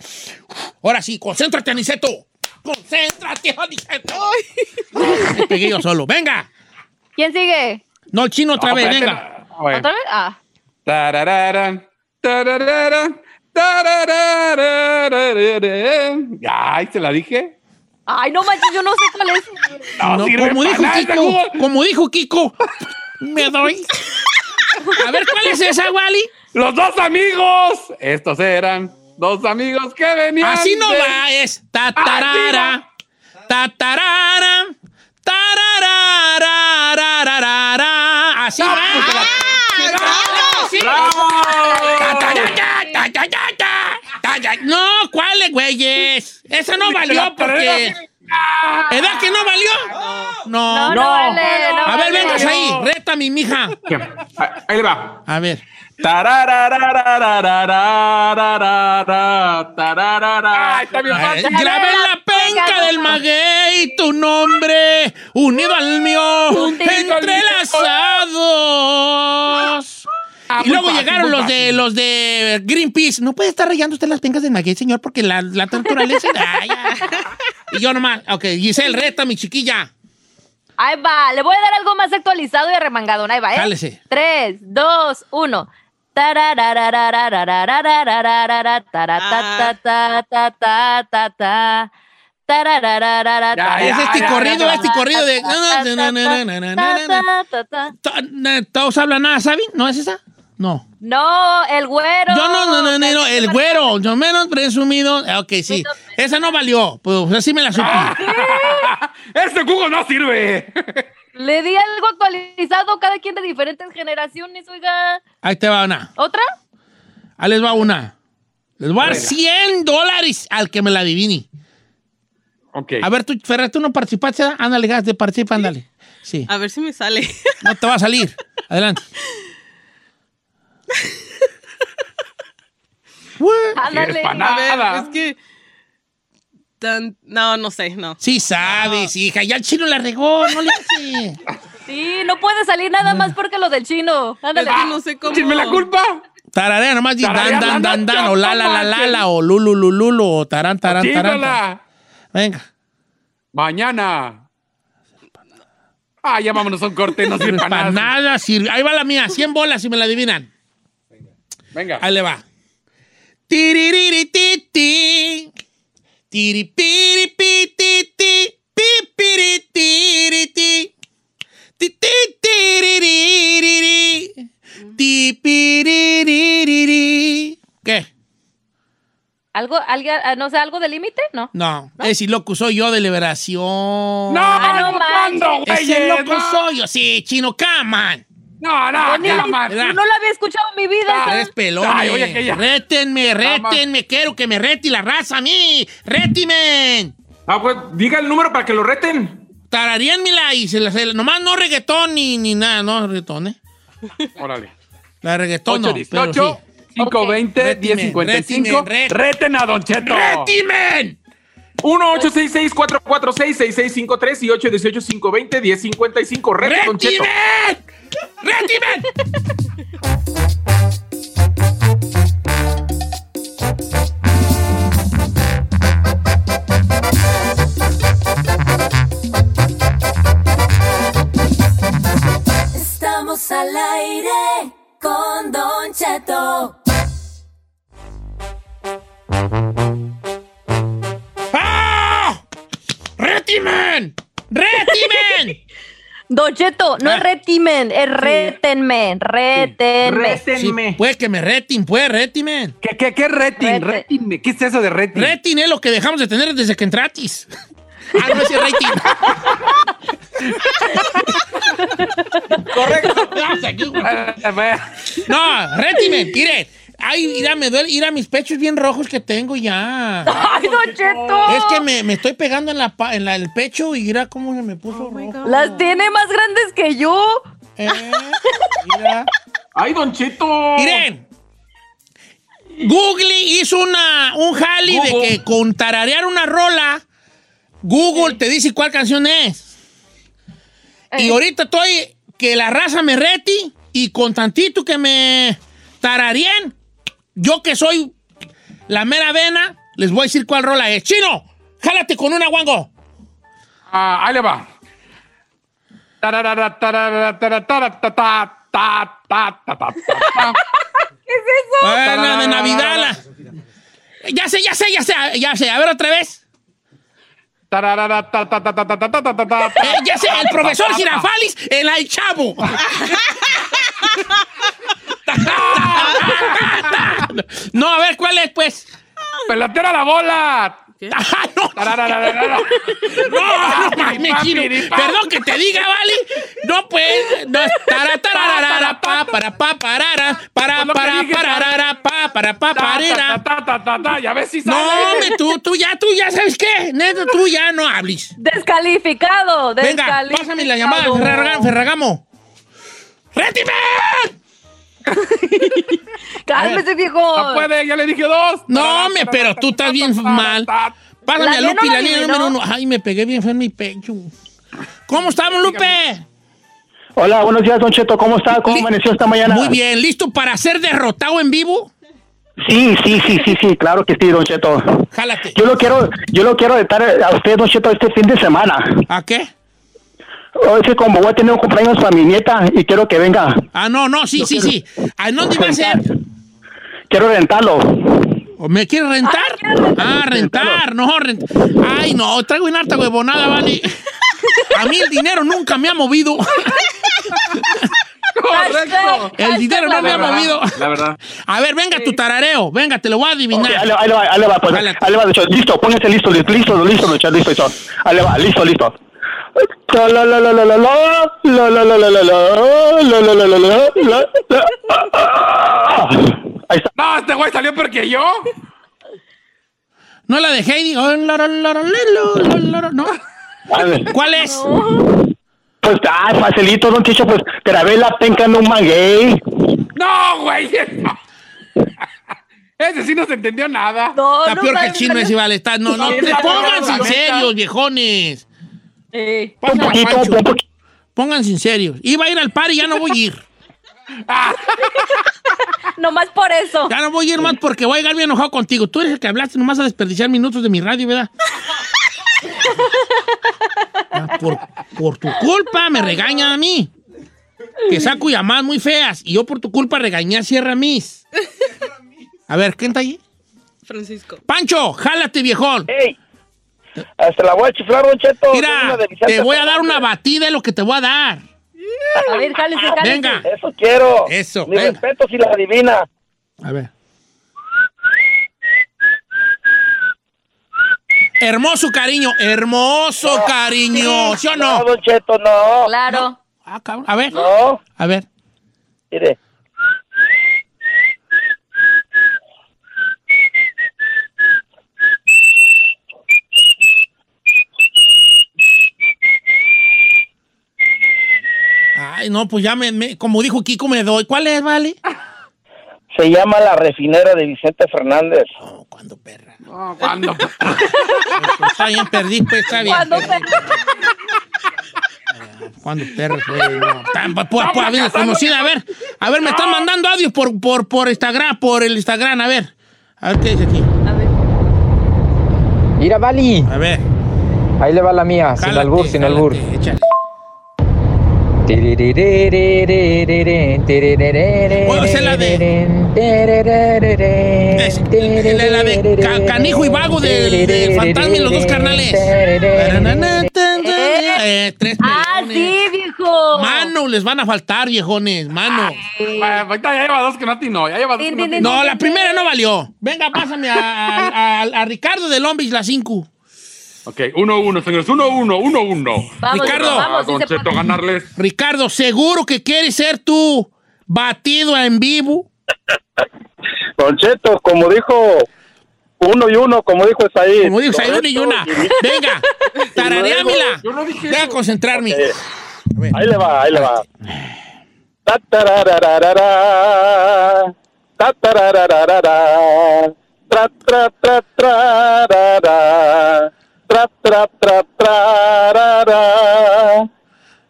Speaker 2: Ahora sí, concéntrate, Aniceto. Concéntrate. Aniceto. Me pegué yo solo. Venga.
Speaker 5: ¿Quién sigue?
Speaker 2: No, el chino otra
Speaker 4: No,
Speaker 2: vez,
Speaker 4: espérate,
Speaker 2: venga.
Speaker 5: ¿Otra vez? Ah.
Speaker 4: Tararara, tararara, tararara. Ya, ahí se la dije.
Speaker 5: Ay, no manches, yo no sé cuál es.
Speaker 4: No,
Speaker 2: No,
Speaker 4: sirve
Speaker 2: como dijo
Speaker 4: nada
Speaker 2: Kiko, como dijo Kiko, me doy. A ver, ¿cuál es esa, Wally?
Speaker 4: Los dos amigos. Estos eran dos amigos que venían.
Speaker 2: Así no
Speaker 4: de-
Speaker 2: va, es tatarara, tatarara, tararararararara. Así va. Tatarara, tatarara. No, ¿cuáles, güeyes? Esa no valió porque... ¿Edad que no valió? No.
Speaker 5: No, no vale, no
Speaker 2: A ver,
Speaker 5: vale.
Speaker 2: vengas ahí, reta mi mija.
Speaker 10: Ah, Ahí le va.
Speaker 2: A ver. La penca del tu nombre unido al mío y luego llegaron los de Greenpeace. No puede estar rayando usted las pencas del maguey, señor, porque la, y yo nomás. Ok, Giselle, reta, mi chiquilla.
Speaker 5: Ahí va, le voy a dar algo más actualizado y ¿eh? Tres, dos, uno.
Speaker 2: Es este corrido, este corrido de. Todos hablan nada, ¿saben? ¿No es esa? No.
Speaker 5: No, el güero.
Speaker 2: Yo no, no, no, no, el güero. Yo menos presumido. Ok, sí. Esa no valió. Pues así me la supe.
Speaker 4: Este jugo no sirve.
Speaker 5: Le di algo actualizado, cada quien de diferentes generaciones, oiga.
Speaker 2: Ahí te va una.
Speaker 5: ¿Otra?
Speaker 2: Ahí les va una. Les voy a dar
Speaker 10: Venga.
Speaker 2: 100 dólares al que me la adivine.
Speaker 10: Ok.
Speaker 2: A ver, tú, Ferrer, tú no participaste. Ándale, gas de participa, ándale. Sí.
Speaker 11: A ver si me sale.
Speaker 2: No te va a salir. Adelante.
Speaker 5: Ándale.
Speaker 11: A ver, es que. Tan- no, no sé, no.
Speaker 2: Sí sabes, hija. Ya el chino la regó, no le hace.
Speaker 5: Sí, no puede salir nada más porque lo del chino. Ándale.
Speaker 11: Es que no sé cómo.
Speaker 10: ¡Échenme la culpa!
Speaker 2: Tararea nomás di dan,
Speaker 10: Tararea
Speaker 2: dan,
Speaker 10: la
Speaker 2: dan,
Speaker 10: noche,
Speaker 2: dan, o la, la, la, la, la, o lulu, lulu, lulu, o tarán, tarán, tarán. Venga.
Speaker 10: Mañana. Ah, ya vámonos a un corte, no sirve
Speaker 2: Para
Speaker 10: nada.
Speaker 2: nada sirve. Ahí va la mía, 100 bolas si me la adivinan.
Speaker 10: Venga.
Speaker 2: Ahí le va. Tiririrititi. ¿Qué?
Speaker 5: ¿Algo, algo, ah, no sé, algo de límite? No.
Speaker 2: No, ese loco soy yo de liberación.
Speaker 10: ¡No!
Speaker 5: Ah, no
Speaker 10: ¿Cuándo,
Speaker 5: manches.
Speaker 2: Ese
Speaker 10: güeyes?
Speaker 2: loco
Speaker 10: ¡No!
Speaker 2: soy yo. Sí, chino, come on.
Speaker 10: No, no.
Speaker 2: ¿verdad?
Speaker 5: no lo había escuchado en mi vida.
Speaker 2: Tres pelones.
Speaker 10: Ay, oye, aquella.
Speaker 2: Rétenme, rétenme. Quiero que me reti la raza a mí. Rétimen.
Speaker 10: Ah, pues diga el número para que lo reten.
Speaker 2: Tararíanmela y se la, se la- nomás no reggaetón ni, ni nada, no reggaetón, ¿eh?
Speaker 10: Órale.
Speaker 2: La reggaetón no, pero
Speaker 10: 818
Speaker 2: sí.
Speaker 10: 520
Speaker 2: Retimen,
Speaker 10: 1055
Speaker 2: retimen, ret-
Speaker 10: Reten a Don Cheto.
Speaker 2: ¡Rétimen!
Speaker 10: 1-866-446-6653 y 818-520-1055. Reten a Don Cheto.
Speaker 12: Estamos al aire con Don Cheto.
Speaker 2: ¡Rétimen! ¡Rétimen!
Speaker 5: Don Cheto, no
Speaker 2: Ah.
Speaker 5: es retimen, es rétenme, rétenme.
Speaker 2: Sí, pues que me retin, pues, retimen.
Speaker 4: ¿Qué, qué, qué retin? ¿Qué es eso de retin?
Speaker 2: Retin es lo que dejamos de tener desde que entratis. Ah, no, es rating.
Speaker 10: Correcto.
Speaker 2: No, rétimen, mire. Ay, mira, me duele, mira mis pechos bien rojos que tengo ya.
Speaker 5: ¡Ay, Don Cheto!
Speaker 2: Es que me, me estoy pegando en, la, pa- en la- el pecho y mira cómo se me
Speaker 5: Oh
Speaker 2: puso rojo.
Speaker 5: Las tiene más grandes que yo.
Speaker 2: Eh, mira.
Speaker 10: ¡Ay, Don Cheto!
Speaker 2: Miren. Google hizo una, un jali de que con tararear una rola, Google te dice cuál canción es. Y ahorita estoy que la raza me reti y con tantito que me tararien, yo que soy la mera vena, les voy a decir cuál rola es. ¡Chino! ¡Jálate con una, guango!
Speaker 10: Ah, ahí le va.
Speaker 5: ¿Qué es eso?
Speaker 2: Bueno, de Navidad. La... Ya sé, ya sé, ya sé, ya sé. A ver otra vez. Eh, ya sé, el profesor Girafalis, el chavo. No, a ver, ¿cuál es, pues?
Speaker 10: ¡Pelotera la bola!
Speaker 2: Ah, no. No, no mames, chino. Perdón que te diga, ¿vale? No, pues. No, para, pa, parara, para, para, para, pa,
Speaker 10: Ta, ta,
Speaker 2: parera.
Speaker 10: ta, ta, ta, ta, Ya ves si sale.
Speaker 2: No, tú, tú ya, tú ya, ¿sabes qué? Neta, tú ya no hables.
Speaker 5: Descalificado,
Speaker 2: Venga, pásame la llamada, Ferragamo. Ferragamo. ¡Rétime!
Speaker 5: Cálmese, viejo.
Speaker 10: No puede, ya le dije dos.
Speaker 2: No, me, pero tú estás bien mal. Pásame a Lupe,
Speaker 5: la
Speaker 2: línea número uno. Ay, me pegué bien feo en mi pecho. ¿Cómo estamos, Lupe?
Speaker 13: Hola, buenos días, Don Cheto. ¿Cómo está? ¿Cómo amaneció esta mañana?
Speaker 2: Muy bien, ¿listo para ser derrotado en vivo?
Speaker 13: Sí, sí, sí, sí, sí, claro que sí, Don Cheto.
Speaker 2: Jálate.
Speaker 13: Yo lo quiero, yo lo quiero retar a usted, Don Cheto, este fin de semana.
Speaker 2: ¿A qué?
Speaker 13: Es que como voy a tener un cumpleaños para mi nieta y quiero que venga.
Speaker 2: Ah, no, no, sí, sí, sí. ¿A dónde va a ser?
Speaker 13: Quiero rentarlo.
Speaker 2: ¿O me quiere rentar? Ah, rentar, no, rentar. Ay, no, traigo en harta huevonada, vale. A mí el dinero nunca me ha movido.
Speaker 10: Correcto.
Speaker 2: El dinero no me ha movido.
Speaker 10: La verdad.
Speaker 2: A ver, venga tu tarareo. Venga, te lo voy a adivinar.
Speaker 13: Ahí, le va, ahí le va, ahí va, pues, ahí le va, Don Cheto. Listo, póngase listo, listo, listo, listo, listo, listo. Ahí le va, listo, listo. Ahí está.
Speaker 10: No, este güey salió porque yo.
Speaker 2: No la de Heidi. No. ¿Cuál es?
Speaker 13: Pues, ay, facilito, don Chicho, pues, te la ve la penca en un maguey.
Speaker 10: No, güey. Ese sí no se entendió nada.
Speaker 5: No,
Speaker 2: Está peor que el chisme, si vale. Está, no, no, te
Speaker 10: pongan
Speaker 2: sinceros, viejones.
Speaker 5: Eh.
Speaker 13: Un
Speaker 2: Pásame a
Speaker 13: poquito,
Speaker 2: Pancho.
Speaker 13: un poquito.
Speaker 2: Pónganse en serios. Iba a ir al par y ya no voy a ir.
Speaker 5: Nomás por eso.
Speaker 2: Ya no voy a ir más porque voy a llegar bien enojado contigo. Tú eres el que hablaste nomás a desperdiciar minutos de mi radio, ¿verdad? Ah, Por, por tu culpa me regañan a mí. Que saco llamadas muy feas. Y yo por tu culpa regañé a Sierra Miss. A ver, ¿quién está ahí?
Speaker 11: Francisco.
Speaker 2: Pancho, jálate, viejón.
Speaker 14: ¡Ey! Hasta la voy a chiflar, Don Cheto.
Speaker 2: Mira, te voy a dar una batida de lo que te voy a dar.
Speaker 5: A ver, jálese, jálese.
Speaker 2: Venga.
Speaker 14: Eso quiero.
Speaker 2: Eso,
Speaker 14: Mi
Speaker 2: venga.
Speaker 14: respeto si la adivina.
Speaker 2: A ver. Hermoso cariño, hermoso cariño, ¿sí o no?
Speaker 14: No, Don Cheto, no.
Speaker 5: Claro.
Speaker 2: Ah, cabrón. A ver,
Speaker 14: No.
Speaker 2: a ver.
Speaker 14: Mire.
Speaker 2: Ay, no, pues ya me, me- como dijo Kiko, me doy. ¿Cuál es, vale?
Speaker 14: Se llama La Refinera de Vicente Fernández.
Speaker 2: No, cuando perra.
Speaker 10: No, ¿cuándo?
Speaker 2: Pues está bien, perdí, pues está bien.
Speaker 5: Cuando
Speaker 2: perdí. Cuando perra, pues, a ver, conocida, a ver. A ver, me están mandando audios por, por, por Instagram, por el Instagram, a ver. A ver qué dice aquí.
Speaker 5: A ver.
Speaker 15: Mira, Vali.
Speaker 2: A ver.
Speaker 15: Ahí le va la mía, sin albur, sin
Speaker 2: jálate,
Speaker 15: albur.
Speaker 2: échale. La de- Es- la, la de Ca- Canijo y Vago del, del Fantasma y los dos carnales. Eh, tres
Speaker 5: Ah, sí, viejo.
Speaker 2: Mano, les van a faltar, viejones, mano.
Speaker 10: Bueno, ahorita ya lleva dos que no atinó. Ya lleva dos que no atinó.
Speaker 2: No, la primera no valió. Venga, pásame a, a- a- a Ricardo de Lombis, la 5.
Speaker 10: Ok, 1-1, señores. 1-1, 1-1.
Speaker 5: Vamos,
Speaker 2: Ricardo.
Speaker 5: vamos,
Speaker 10: Don Cheto, ganarles.
Speaker 2: Ricardo, ¿seguro que quieres ser tú batido en vivo?
Speaker 14: Don Cheto, como dijo uno y uno, como dijo Esaí.
Speaker 2: Como dijo, una y una. Venga, tarareámela.
Speaker 10: Yo no dije
Speaker 2: Voy a
Speaker 10: eso.
Speaker 2: concentrarme. A ver.
Speaker 14: Ahí le va, ahí le va. Ta, tararararara. Ta, tararararara. Tra, tra, tra, trarara. Tra, tra, tra, trarara.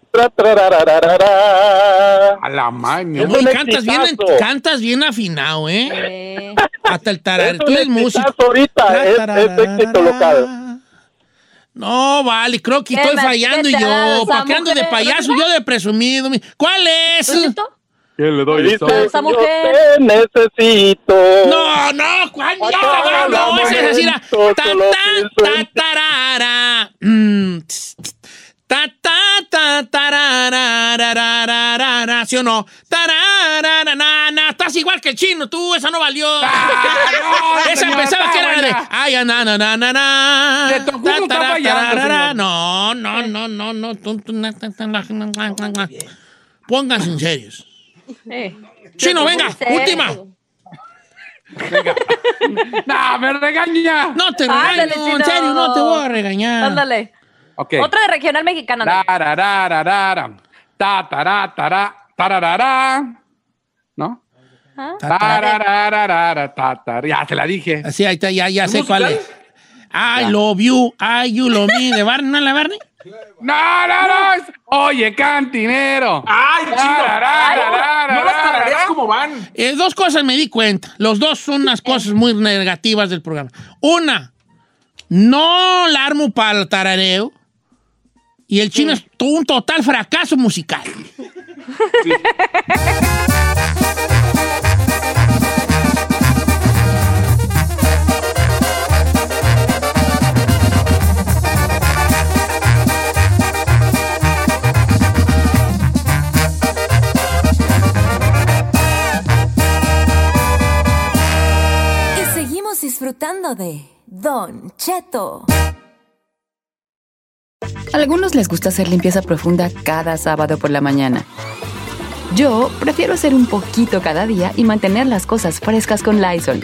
Speaker 14: Tra, trarararara.
Speaker 10: A la maña.
Speaker 14: Un
Speaker 2: cantas bien, cantas bien afinado, ¿eh?
Speaker 5: Eh,
Speaker 2: Hasta el tarar.
Speaker 14: Es
Speaker 2: Tú eres músico.
Speaker 14: ahorita, es, es éxito local.
Speaker 2: No, vale, creo que
Speaker 5: ¿Qué
Speaker 2: estoy fallando
Speaker 5: qué
Speaker 2: yo. ¿Para qué ando de payaso? Yo de presumido. mi- ¿Cuál es?
Speaker 5: ¿Don
Speaker 10: ¿Quién le doy?
Speaker 14: Dice,
Speaker 5: esa mujer.
Speaker 14: Yo te necesito.
Speaker 2: No, no, Juan, no,
Speaker 14: cabrón,
Speaker 2: no, esa es así.
Speaker 14: Mm,
Speaker 2: ta, ta, ta, Ta, ta, ta, tararararararara, ¿sí o no? Tararararana, estás igual que el chino, tú, esa no valió. esa pensaba que era de... Ay, na, na, na, na, na.
Speaker 10: De tu
Speaker 2: culo
Speaker 10: está fallando,
Speaker 2: No, no, no, no, no. Pónganse en serios.
Speaker 5: Eh.
Speaker 2: Chino, venga, última.
Speaker 10: No, me regaña.
Speaker 2: No te
Speaker 5: Ándale,
Speaker 2: regaño, en
Speaker 5: chino.
Speaker 2: serio, no te voy a regañar.
Speaker 5: Ándale.
Speaker 10: Ok.
Speaker 5: Otra de regional mexicana. ¿no?
Speaker 10: Tararararara. Tararara. ¿No?
Speaker 5: ¿Ah?
Speaker 10: Ya, se la dije.
Speaker 2: Así, ahí está, ya, ya sé
Speaker 10: musical?
Speaker 2: cuál es. I love you, I you love me, de Barney, ¿no la Barney?
Speaker 4: No, no, no. es- Oye, cantinero.
Speaker 16: ¡Ay!
Speaker 4: Tararara,
Speaker 16: No las tarareas como van.
Speaker 2: Eh, dos cosas me di cuenta. Los dos son unas cosas muy negativas del programa. Una, no la armo para el tarareo. Y el chino es un total fracaso musical.
Speaker 12: Y disfrutando de Don Cheto.
Speaker 17: A algunos les gusta hacer limpieza profunda cada sábado por la mañana. Yo prefiero hacer un poquito cada día y mantener las cosas frescas con Lysol.